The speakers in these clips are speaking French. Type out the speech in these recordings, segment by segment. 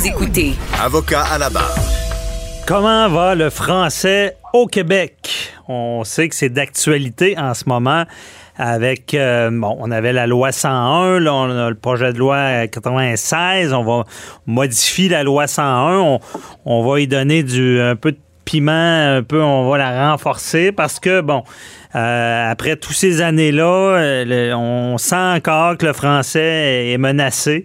Vous écoutez Avocat à la barre. Comment va le français au Québec? On sait que c'est d'actualité en ce moment avec, euh, bon, on avait la loi 101, là, on a le projet de loi 96, on va modifier la loi 101, on, on va y donner du, un peu de un peu, on va la renforcer parce que, bon, euh, après tous ces années-là, euh, on sent encore que le français est menacé.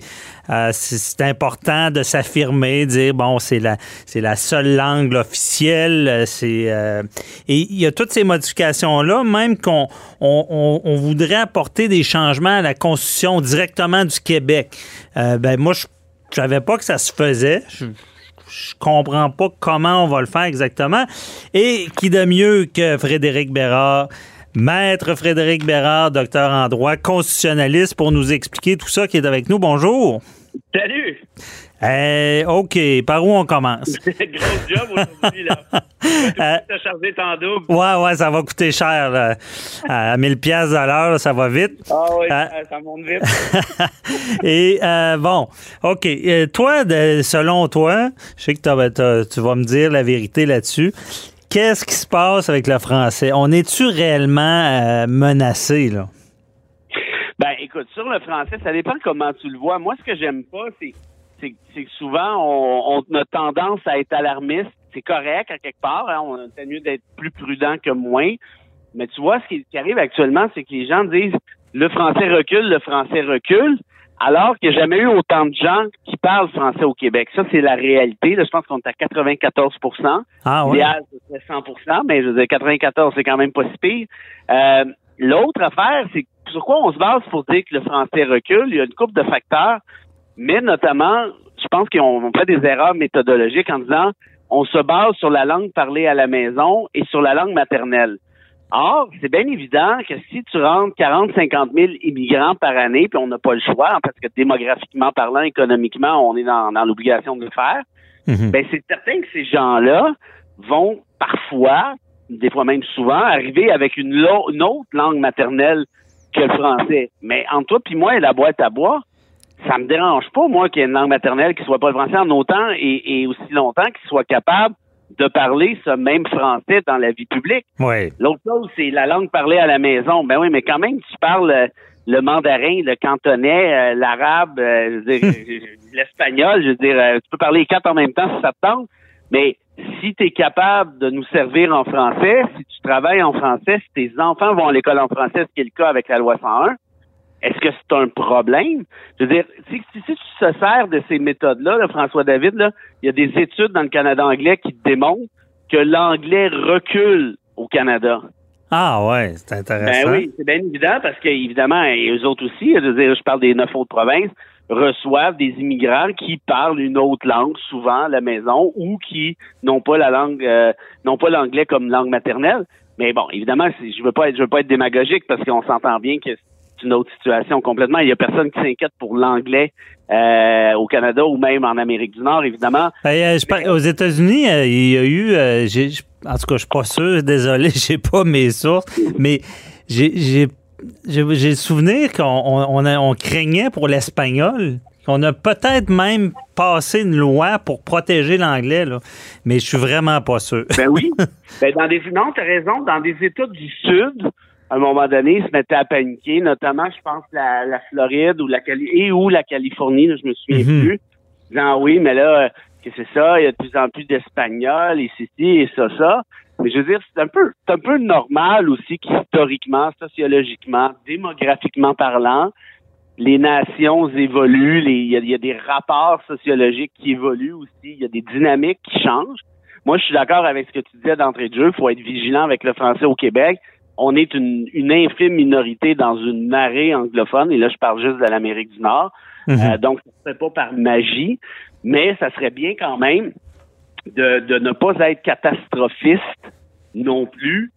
Euh, c'est important de s'affirmer, dire bon, c'est la c'est la seule langue officielle. euh, euh, et il y a toutes ces modifications là, même qu'on on, voudrait apporter des changements à la constitution directement du Québec. Euh, ben moi, je savais pas que ça se faisait. Je comprends pas comment on va le faire exactement. Et qui de mieux que Frédéric Bérard, maître Frédéric Bérard, docteur en droit, constitutionnaliste, pour nous expliquer tout ça qui est avec nous? Bonjour. Salut! Eh, OK, par où on commence? Gros job aujourd'hui, là. Euh, T'as chargé ton double. Ouais, ouais, ça va coûter cher. là. À 1000 pièces à l'heure, ça va vite. Ah oui, Euh, ça, monte vite. Et euh, bon, OK. Euh, toi, de- selon toi, je sais que t'as- tu vas me dire la vérité là-dessus. Qu'est-ce qui se passe avec le français? On est-tu réellement menacé, là? Ben, écoute, sur le français, ça dépend comment tu le vois. Moi, ce que j'aime pas, c'est c'est c'est que souvent, on, on a tendance à être alarmiste. C'est correct, à quelque part. Hein, on c'est mieux d'être plus prudent que moins. Mais tu vois, ce qui, qui arrive actuellement, c'est que les gens disent le français recule, le français recule, alors qu'il n'y a jamais eu autant de gens qui parlent français au Québec. Ça, c'est la réalité. Là, je pense qu'on est à 94% Ah ouais? L'idéal, ce serait 100% mais je veux dire, 94, c'est quand même pas si pire. Euh, L'autre affaire, c'est sur quoi on se base pour dire que le français recule? Il y a une couple de facteurs, mais notamment, je pense qu'on on fait des erreurs méthodologiques en disant on se base sur la langue parlée à la maison et sur la langue maternelle. Or, c'est bien évident que si tu rentres 40, 50 000 immigrants par année, puis on n'a pas le choix, hein, parce que démographiquement parlant, économiquement, on est dans, dans l'obligation de le faire, Mhm. ben c'est certain que ces gens-là vont parfois, des fois même souvent, arriver avec une autre langue maternelle que le français. Mais entre toi puis moi et la boîte à bois, ça me dérange pas, moi, qu'il y ait une langue maternelle qui soit pas le français en autant et, et aussi longtemps qu'il soit capable de parler ce même français dans la vie publique. Oui. L'autre chose, c'est la langue parlée à la maison. Ben oui, mais quand même, tu parles euh, le mandarin, le cantonais, euh, l'arabe, euh, l'espagnol, je veux dire, euh, tu peux parler les quatre en même temps si ça te tente, mais si tu es capable de nous servir en français, si tu travailles en français, si tes enfants vont à l'école en français, ce qui est le cas avec la loi 101, est-ce que c'est un problème? Je veux dire, si, si- si tu te sers de ces méthodes-là, là, François David, là, il y a des études dans le Canada anglais qui démontrent que l'anglais recule au Canada. Ah ouais, c'est intéressant. Ben oui, c'est bien évident parce qu'évidemment, et eux autres aussi, je veux dire, je parle des neuf autres provinces, reçoivent des immigrants qui parlent une autre langue souvent à la maison ou qui n'ont pas la langue, euh, n'ont pas l'anglais comme langue maternelle. Mais bon, évidemment, je veux pas être, je veux pas être démagogique parce qu'on s'entend bien que c'est une autre situation complètement. Il y a personne qui s'inquiète pour l'anglais euh, au Canada ou même en Amérique du Nord, évidemment. Ben, euh, je par- aux États-Unis, euh, il y a eu, euh, en tout cas, je suis pas sûr, désolé, j'ai pas mes sources, mais j'ai le souvenir qu'on on, on on craignait pour l'espagnol, qu'on a peut-être même passé une loi pour protéger l'anglais, là, mais je suis vraiment pas sûr. Ben oui. ben dans des non, t'as raison. Dans des États du Sud, à un moment donné, ils se mettaient à paniquer, notamment, je pense, la, la Floride ou la Cali et ou la Californie, là, je me souviens Mhm. plus. Disant oui, mais là, euh, que c'est ça, il y a de plus en plus d'Espagnols et ceci et ça, ça. Mais je veux dire, c'est un peu, c'est un peu normal aussi qu'historiquement, sociologiquement, démographiquement parlant, les nations évoluent, il y, y a des rapports sociologiques qui évoluent aussi, il y a des dynamiques qui changent. Moi, je suis d'accord avec ce que tu disais d'entrée de jeu. Il faut être vigilant avec le français au Québec. On est une, une infime minorité dans une marée anglophone, et là, je parle juste de l'Amérique du Nord. Mhm. Euh, donc, ne serait pas par magie, mais ça serait bien quand même de, de ne pas être catastrophiste non plus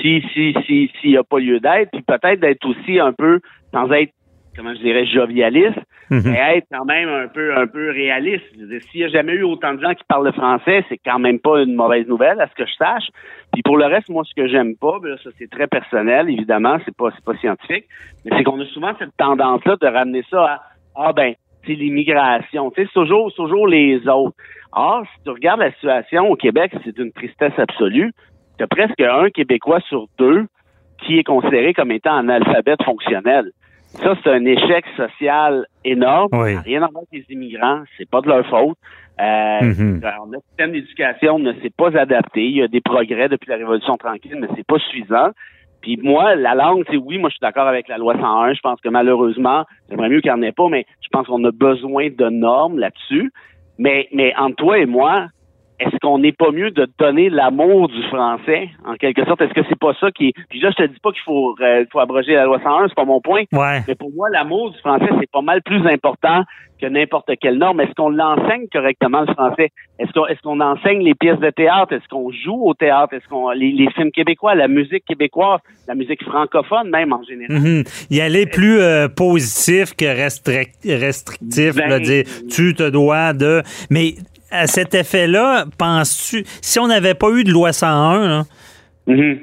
si si si s'il n'y a pas lieu d'être, puis peut-être d'être aussi un peu sans être comment je dirais jovialiste, Mhm. mais être quand même un peu un peu réaliste. S'il n'y a jamais eu autant de gens qui parlent le français, c'est quand même pas une mauvaise nouvelle, à ce que je sache. Puis pour le reste, moi, ce que j'aime pas, ben là, ça c'est très personnel, évidemment, c'est pas c'est pas scientifique, mais c'est qu'on a souvent cette tendance-là de ramener ça à ah ben c'est l'immigration, tu sais, c'est toujours toujours les autres. Or, si tu regardes la situation au Québec, c'est une tristesse absolue. Tu as presque un Québécois sur deux qui est considéré comme étant analphabète fonctionnel. Ça, c'est un échec social énorme. Oui. Rien à voir avec les immigrants, c'est pas de leur faute. Euh, Mhm. notre système d'éducation ne s'est pas adapté. Il y a des progrès depuis la Révolution tranquille, mais c'est pas suffisant. Puis moi, la langue, c'est oui, moi je suis d'accord avec la loi 101. Je pense que malheureusement, j'aimerais mieux qu'il n'y en ait pas, mais je pense qu'on a besoin de normes là-dessus. Mais, mais entre toi et moi, est-ce qu'on n'est pas mieux de donner l'amour du français, en quelque sorte? Est-ce que c'est pas ça qui est... Puis là, je te dis pas qu'il faut, euh, faut abroger la loi 101, c'est pas mon point. Ouais. Mais pour moi, l'amour du français, c'est pas mal plus important que n'importe quelle norme. Est-ce qu'on l'enseigne correctement, le français? Est-ce qu'on est-ce qu'on enseigne les pièces de théâtre? Est-ce qu'on joue au théâtre? Est-ce qu'on les, les films québécois, la musique québécoise, la musique francophone même en général? Mhm. Y aller plus euh, positif que restric- restrictif, Ben, là, dire tu te dois de. Mais à cet effet-là, penses-tu, si on n'avait pas eu de loi 101, là, Mhm.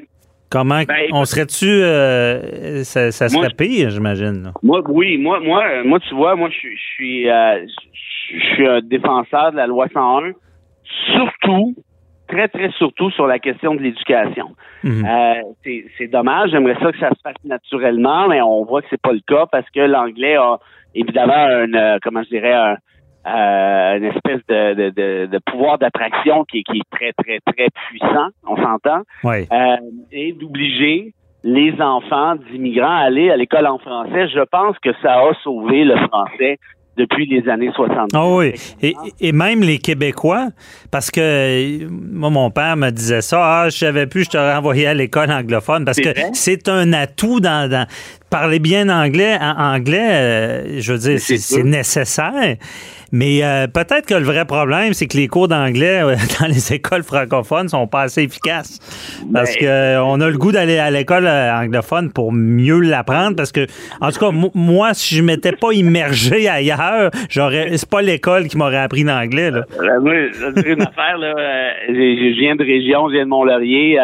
comment Ben, on serait-tu, euh, ça, ça Moi, serait pire, j'imagine. Moi, oui, moi, moi, euh, moi, tu vois, moi, je suis, je suis, euh, je suis un défenseur de la loi 101, surtout, très, très surtout sur la question de l'éducation. Mhm. Euh, c'est c'est dommage, j'aimerais ça que ça se fasse naturellement, mais on voit que c'est pas le cas parce que l'anglais a évidemment un, euh, comment je dirais, un, euh, une espèce de, de, de, de pouvoir d'attraction qui, est- qui est très, très, très puissant, on s'entend, Ouais. euh, et d'obliger les enfants d'immigrants à aller à l'école en français. Je pense que ça a sauvé le français depuis les années 70. Ah oui. Et, et même les Québécois, parce que moi, mon père me disait ça, ah, je savais plus, je t'aurais envoyé à l'école anglophone, parce que c'est un atout dans, dans- parler bien anglais. En anglais, euh, je veux dire, c'est nécessaire. Mais euh, peut-être que le vrai problème, c'est que les cours d'anglais euh, dans les écoles francophones sont pas assez efficaces. Parce Ben, que euh, on a le goût d'aller à l'école euh, anglophone pour mieux l'apprendre. Parce que, en tout cas, mo- moi, si je m'étais pas immergé ailleurs, j'aurais. C'est pas l'école qui m'aurait appris l'anglais. Là. Moi, une affaire, là. je viens de région, je viens de Mont-Laurier.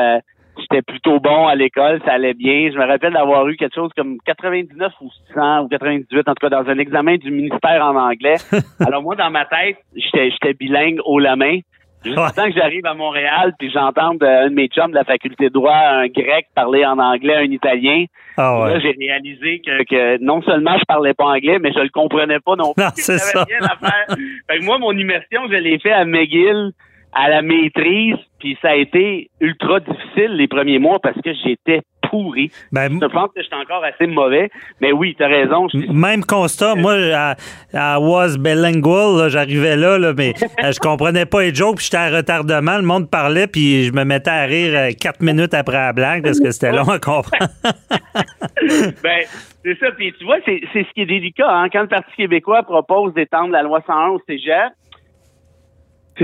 J'étais plutôt bon à l'école, ça allait bien. Je me rappelle d'avoir eu quelque chose comme 99 ou 100 ou 98, en tout cas dans un examen du ministère en anglais. Alors moi, dans ma tête, j'étais j'étais bilingue haut la main. Ouais. temps que j'arrive à Montréal, puis j'entende euh, un de mes chums de la faculté de droit, un grec, parler en anglais, un italien. Ah Là, ouais. j'ai réalisé que, que non seulement je parlais pas anglais, mais je le comprenais pas non plus. Non, c'est ça. rien à faire. Fait que moi, mon immersion, je l'ai fait à McGill, à la maîtrise, puis ça a été ultra difficile les premiers mois parce que j'étais pourri. Ben, Je pense que j'étais encore assez mauvais, mais oui, t'as raison. Même constat, moi, à, à was bilingual, j'arrivais là, là, mais euh, je comprenais pas les jokes, puis j'étais à retardement, le monde parlait, puis je me mettais à rire euh, quatre minutes après la blague parce que c'était long à comprendre. ben, c'est ça. Puis tu vois, c'est c'est ce qui est délicat. Hein? Quand le Parti québécois propose d'étendre la loi 101 au cégep,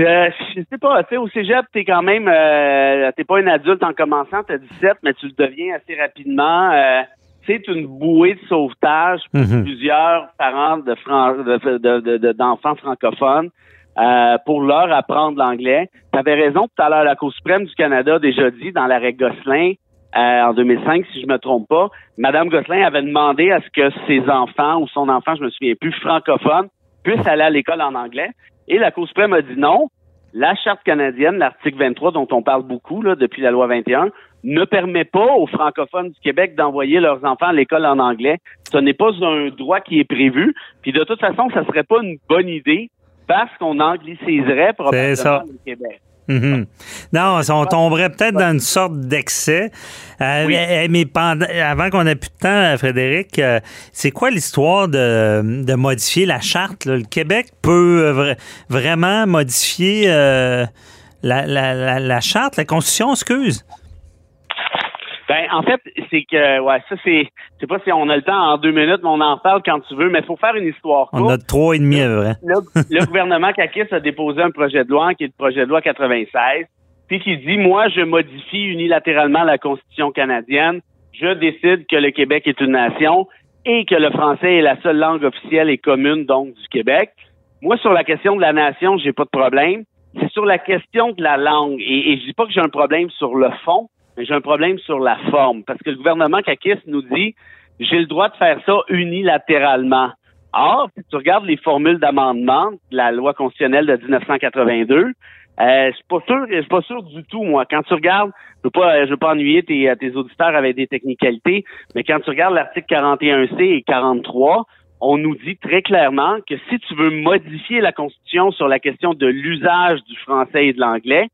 euh, je sais pas, tu sais, au cégep, t'es quand même, euh, t'es pas un adulte en commençant, t'as 17, mais tu le deviens assez rapidement. Euh, c'est une bouée de sauvetage pour Mhm. plusieurs parents de fran- de- de- de- de- d'enfants francophones euh, pour leur apprendre l'anglais. Tu avais raison tout à l'heure, la Cour suprême du Canada a déjà dit dans l'arrêt Gosselin euh, en 2005, si je me trompe pas, Madame Gosselin avait demandé à ce que ses enfants ou son enfant, je me souviens plus, francophone, puissent aller à l'école en anglais. Et la Cour suprême a dit non. La Charte canadienne, l'article 23, dont on parle beaucoup là, depuis la loi 21, ne permet pas aux francophones du Québec d'envoyer leurs enfants à l'école en anglais. Ce n'est pas un droit qui est prévu. Puis de toute façon, ça serait pas une bonne idée parce qu'on angliciserait probablement ça. le Québec. Mhm. Non, on tomberait peut-être dans une sorte d'excès. Euh, Oui. mais, mais pendant, avant qu'on ait plus de temps, Frédéric, euh, c'est quoi l'histoire de, de modifier la charte? là? Le Québec peut euh, vra- vraiment modifier euh, la, la, la, la charte, la Constitution, excuse. Ben, en fait, c'est que, ouais, ça, c'est, je sais pas si on a le temps en deux minutes, mais on en parle quand tu veux, mais il faut faire une histoire On a trois et demi, vrai. Le, le gouvernement Kakis a déposé un projet de loi qui est le projet de loi 96, puis qui dit, moi, je modifie unilatéralement la Constitution canadienne, je décide que le Québec est une nation et que le français est la seule langue officielle et commune, donc, du Québec. Moi, sur la question de la nation, j'ai pas de problème. C'est sur la question de la langue. Et, et je dis pas que j'ai un problème sur le fond, mais j'ai un problème sur la forme. Parce que le gouvernement Kakis nous dit j'ai le droit de faire ça unilatéralement. Or, si tu regardes les formules d'amendement de la loi constitutionnelle de 1982, euh, je suis pas sûr, je suis pas sûr du tout, moi. Quand tu regardes, je veux pas, je veux pas ennuyer tes, tes auditeurs avec des technicalités, mais quand tu regardes l'article 41C et 43, on nous dit très clairement que si tu veux modifier la Constitution sur la question de l'usage du français et de l'anglais,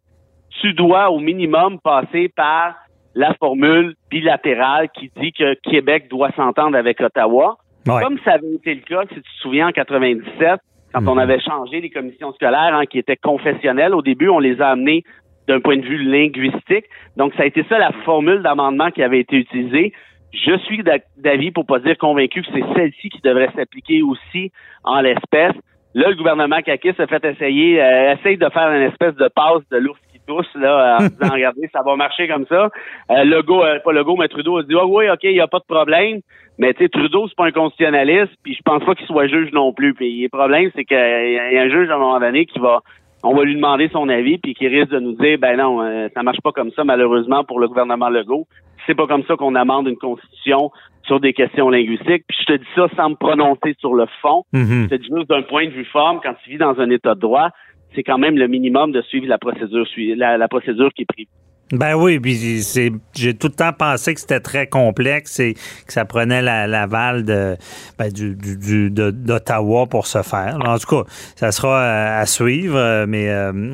tu dois au minimum passer par la formule bilatérale qui dit que Québec doit s'entendre avec Ottawa. Comme ça avait été le cas, si tu te souviens, en 97, quand on mhm. avait changé les commissions scolaires hein, qui étaient confessionnelles. Au début, on les a amenées d'un point de vue linguistique. Donc, ça a été ça la formule d'amendement qui avait été utilisée. Je suis d'avis, pour pas dire convaincu, que c'est celle-ci qui devrait s'appliquer aussi en l'espèce. Là, le gouvernement Kakis a fait essayer, euh, essaye de faire une espèce de passe de l'ours tousse, là, en disant, regardez, ça va marcher comme ça. Euh, Legault, euh, pas Legault, mais Trudeau a dit, oh, oui, OK, il n'y a pas de problème. Mais, tu sais, Trudeau, c'est pas un constitutionnaliste, puis je pense pas qu'il soit juge non plus. Puis le problème, c'est qu'il y a un juge, à un moment donné, qui va, on va lui demander son avis, puis qui risque de nous dire, ben non, euh, ça marche pas comme ça, malheureusement, pour le gouvernement Legault. C'est pas comme ça qu'on amende une constitution sur des questions linguistiques. Puis je te dis ça sans me prononcer sur le fond. Mhm. Je te dis juste d'un point de vue forme, quand tu vis dans un état de droit, c'est quand même le minimum de suivre la procédure, la, la procédure qui est prise. Ben oui, puis c'est j'ai tout le temps pensé que c'était très complexe et que ça prenait l'aval de ben, du, du, d'Ottawa pour se faire. En tout cas, ça sera euh, à suivre, euh, mais euh,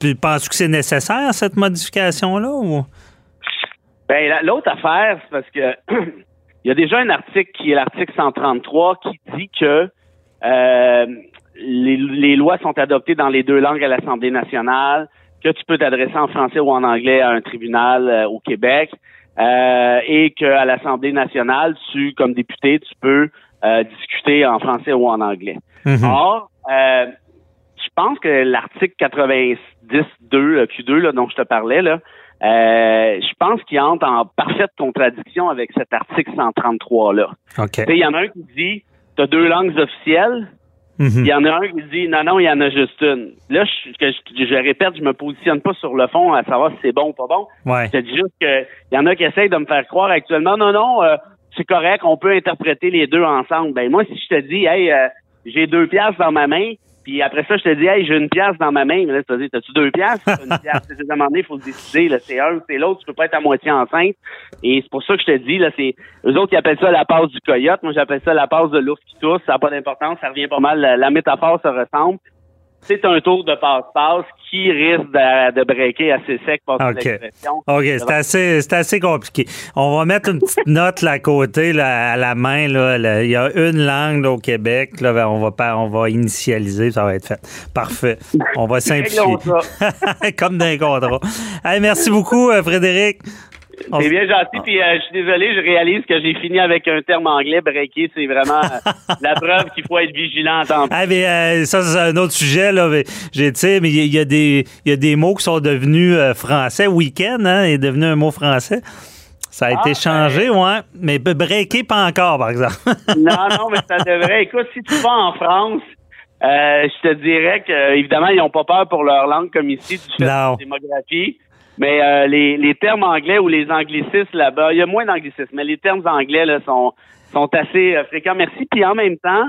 tu penses que c'est nécessaire cette modification là ou? Ben l'autre affaire, c'est parce que il y a déjà un article qui est l'article 133 qui dit que euh, les, les, lois sont adoptées dans les deux langues à l'Assemblée nationale, que tu peux t'adresser en français ou en anglais à un tribunal euh, au Québec, euh, et qu'à l'Assemblée nationale, tu, comme député, tu peux euh, discuter en français ou en anglais. Mm-hmm. Or, euh, je pense que l'article 90.2 Q2 là, dont je te parlais, là, euh, je pense qu'il entre en parfaite contradiction avec cet article 133-là. Il y en a un qui dit, tu as deux langues officielles, Mhm. il y en a un qui dit, non, non, il y en a juste une. Là, je, je, je, répète, je me positionne pas sur le fond à savoir si c'est bon ou pas bon. Ouais. Je te dis juste qu'il y en a qui essayent de me faire croire actuellement, non, non, euh, c'est correct, on peut interpréter les deux ensemble. Ben moi, si je te dis, hey, euh, j'ai deux pièces dans ma main, puis après ça, je te dis, hey, j'ai une pièce dans ma main. Mais là, tu dis, t'as-tu deux pièces? une pièce? c'est demandé, il faut le décider. Là, c'est un ou c'est l'autre. Tu peux pas être à moitié enceinte. Et c'est pour ça que je te dis, là, c'est, eux autres, ils appellent ça la passe du coyote. Moi, j'appelle ça la passe de l'ours qui tousse. Ça n'a pas d'importance. Ça revient pas mal. La, la métaphore se ressemble c'est un tour de passe-passe qui risque de, de breaker assez sec par okay. OK, c'est assez, c'est assez compliqué. On va mettre une petite note là, à côté, là, à la main. Là, il y a une langue là, au Québec. Là, ben, on, va pas, on va initialiser, ça va être fait. Parfait. On va simplifier. Comme dans les contrats. Hey, merci beaucoup, euh, Frédéric. C'est bien gentil, puis euh, je suis désolé, je réalise que j'ai fini avec un terme anglais, breaké, c'est vraiment euh, la preuve qu'il faut être vigilant en temps. Ah, mais, euh, ça, c'est un autre sujet, là. J'ai, mais il y, a des, y a des mots qui sont devenus français. Week-end, hein, est devenu un mot français. Ça a été ah, changé, ben... ouais. Mais breaké, pas encore, par exemple. non, non, mais ça devrait. Écoute, si tu vas en France, je te dirais que, évidemment, ils n'ont pas peur pour leur langue comme ici, du fait de la démographie. Mais euh, les, les termes anglais ou les anglicismes là-bas, il y a moins d'anglicismes, mais les termes anglais là, sont, sont assez euh, fréquents. Merci. Puis en même temps,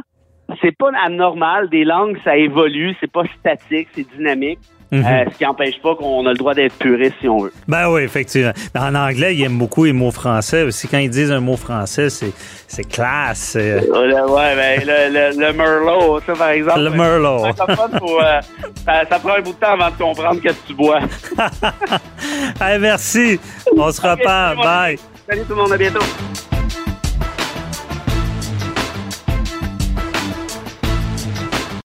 c'est pas anormal. Des langues, ça évolue, c'est pas statique, c'est dynamique. Mhm. Euh, ce qui n'empêche pas qu'on a le droit d'être puriste si on veut. Ben oui, effectivement. En anglais, ils aiment beaucoup les mots français. Aussi, quand ils disent un mot français, c'est, classe. Euh, ouais, ben, le, le, le, Merlot, ça, par exemple. Le Merlot. Euh, ça, ça, prend un bout de temps avant de comprendre que tu bois. hey, merci. On se okay, reparle. Bye. Salut tout le monde. À bientôt.